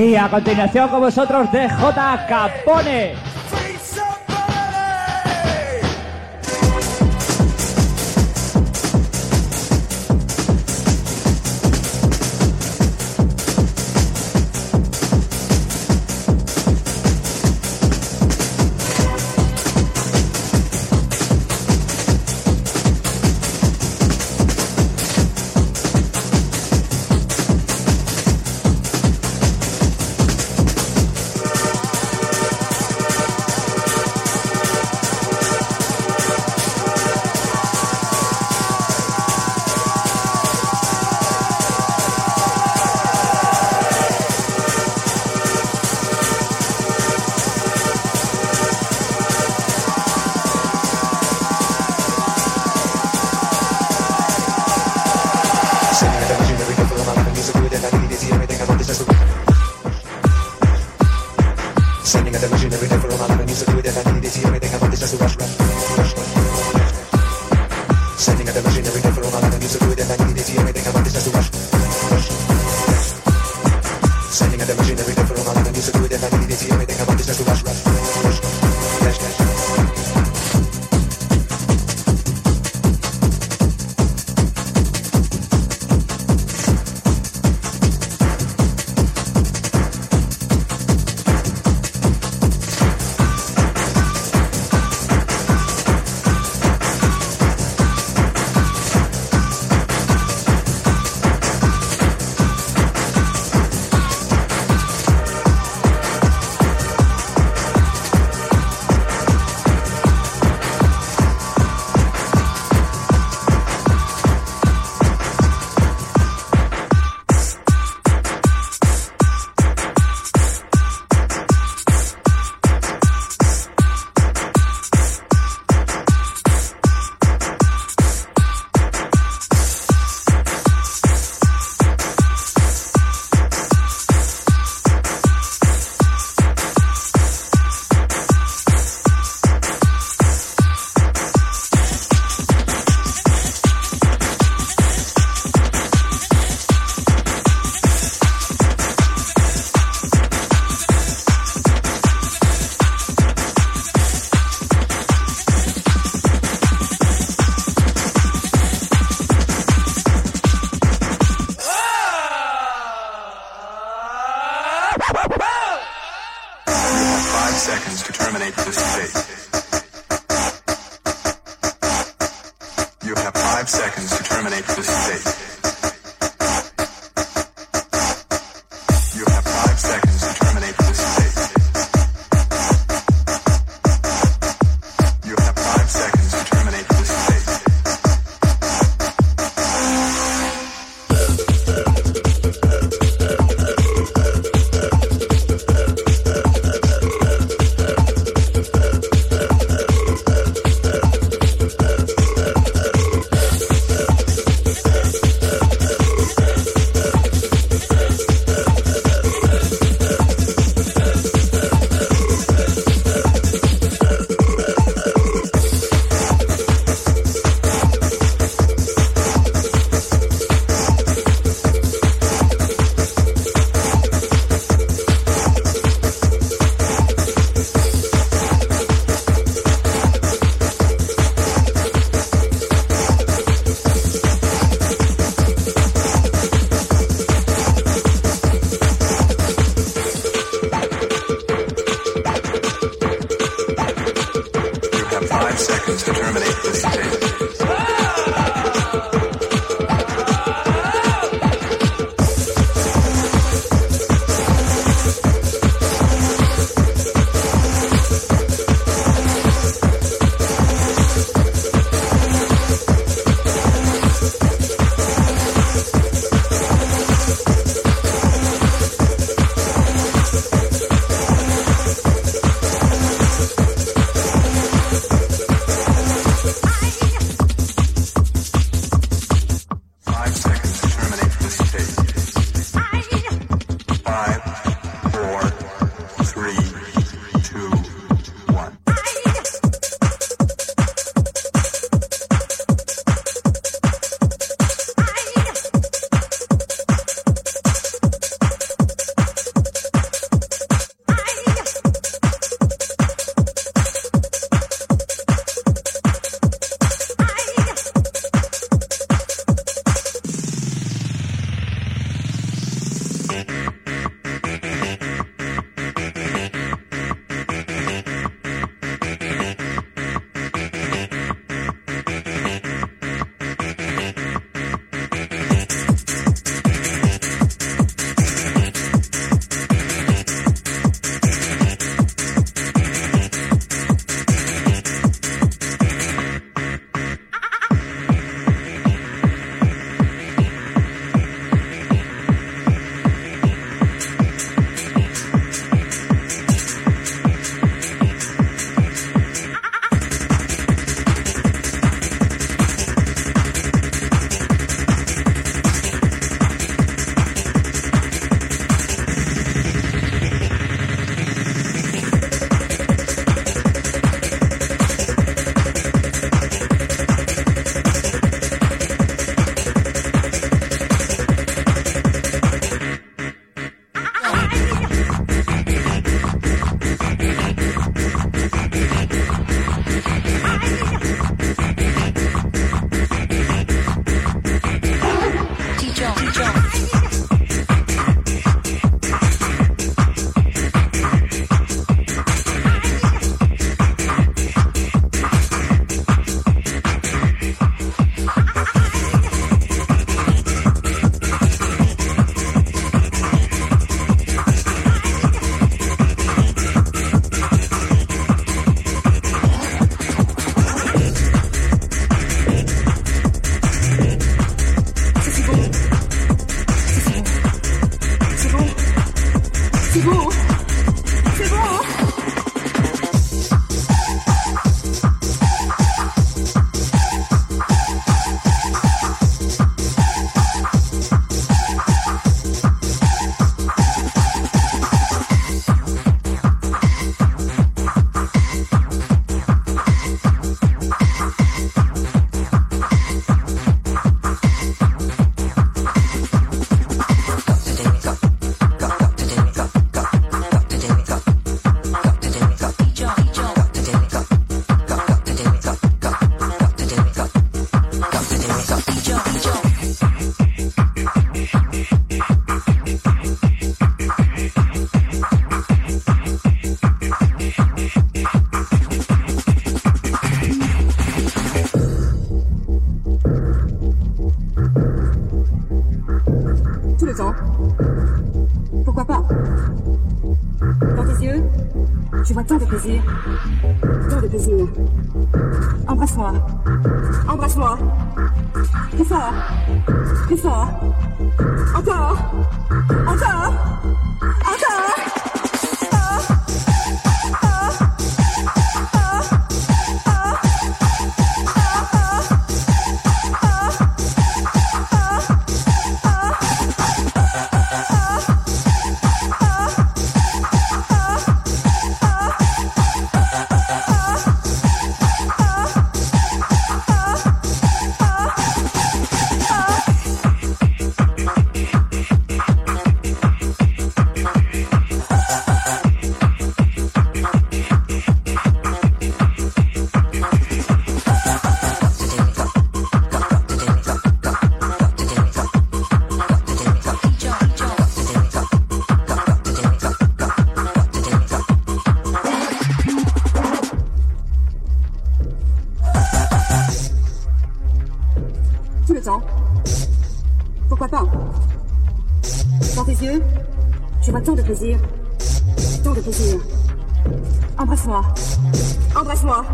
Y a continuación con vosotros DJ Capone. 吗？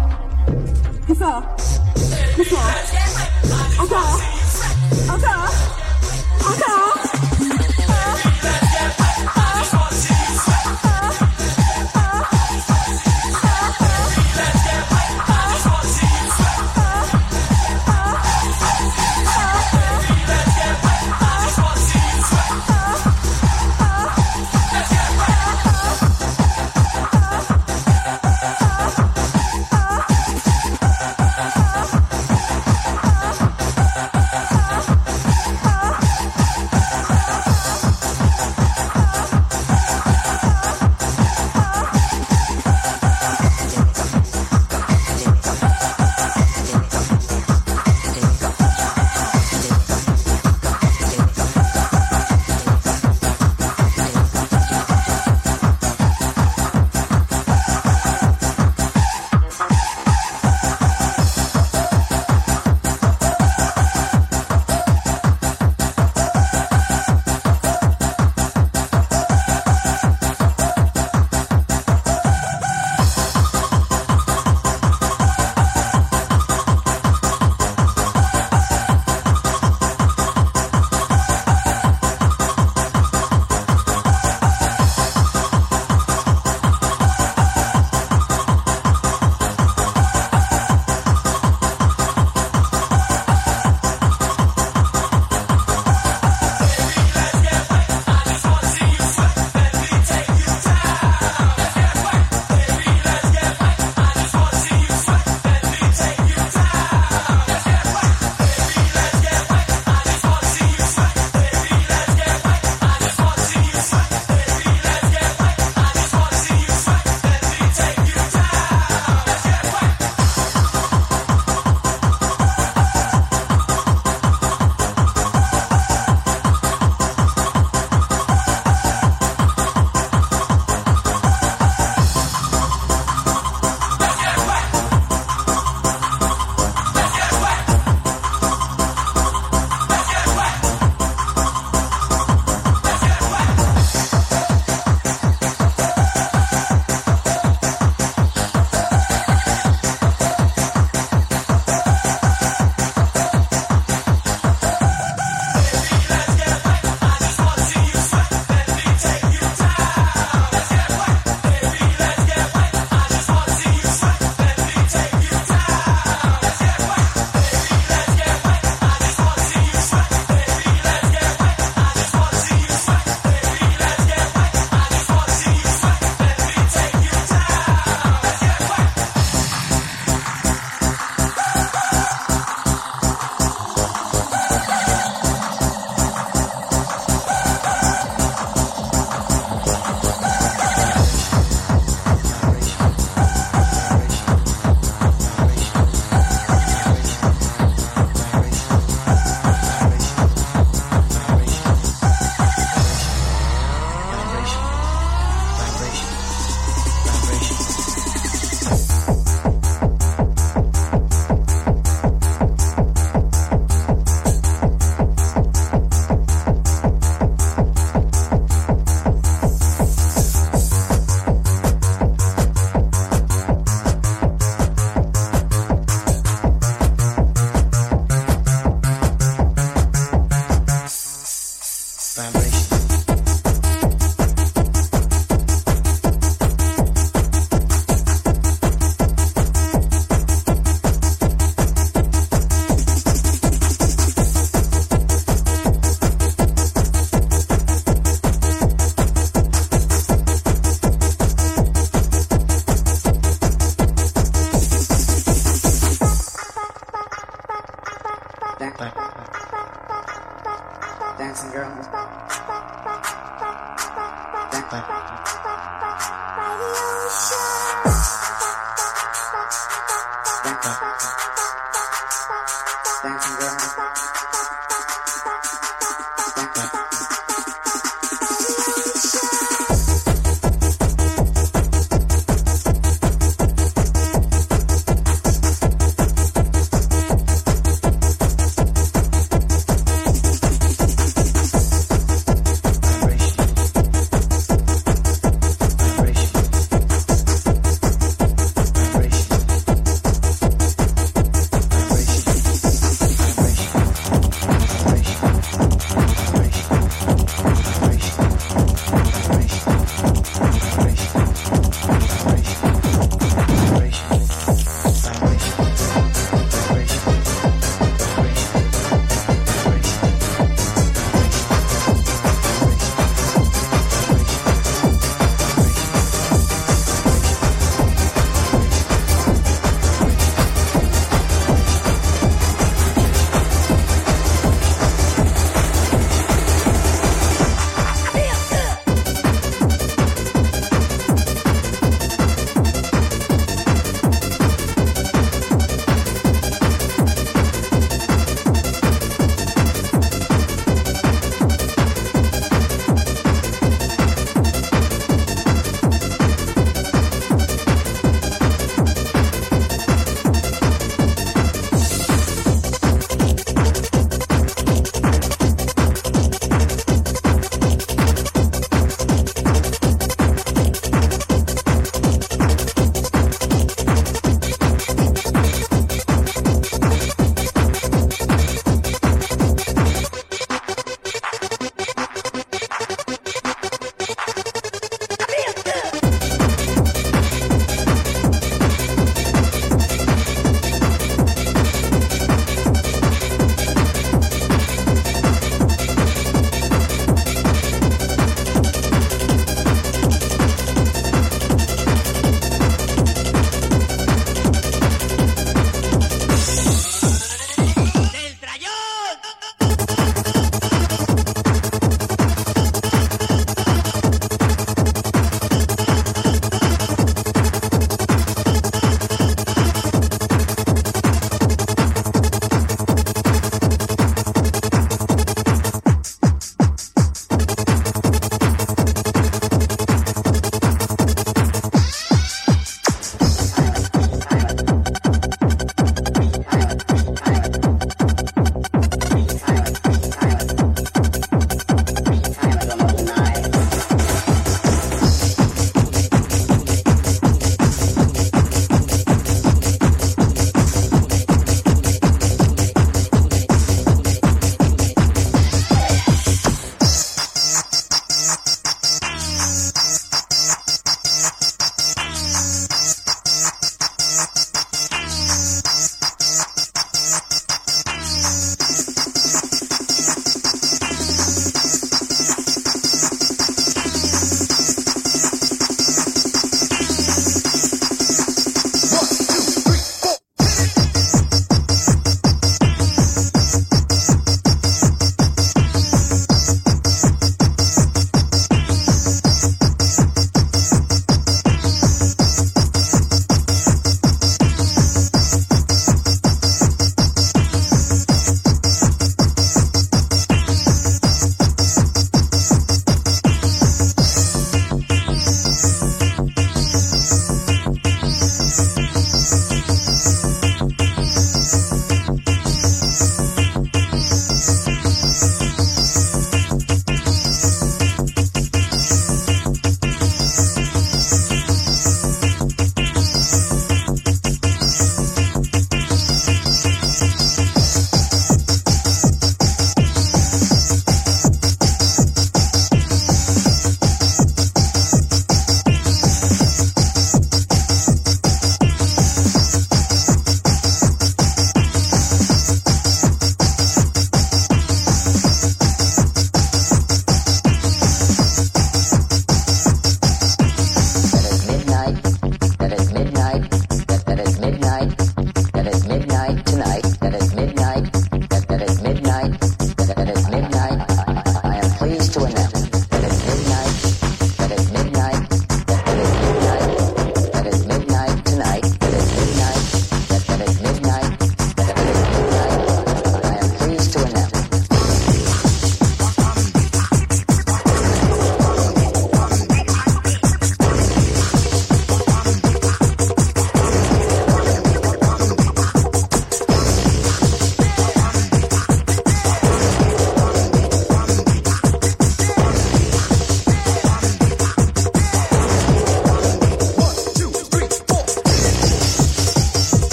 不是，不是，阿赞，阿赞。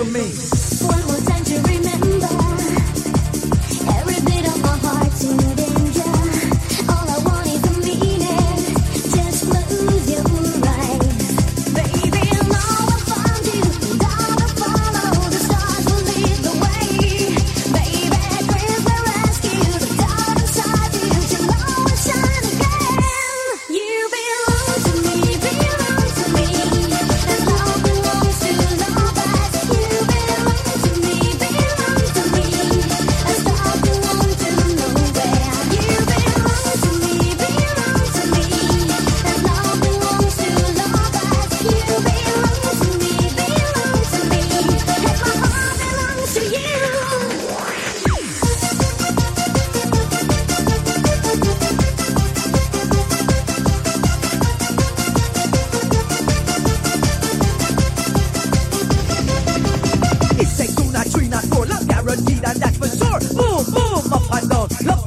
to me.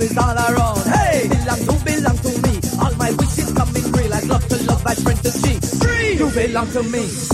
is all around. Hey, belong to belong to me. All my wishes coming real. I'd love to love my friend to see. Free, you belong to me.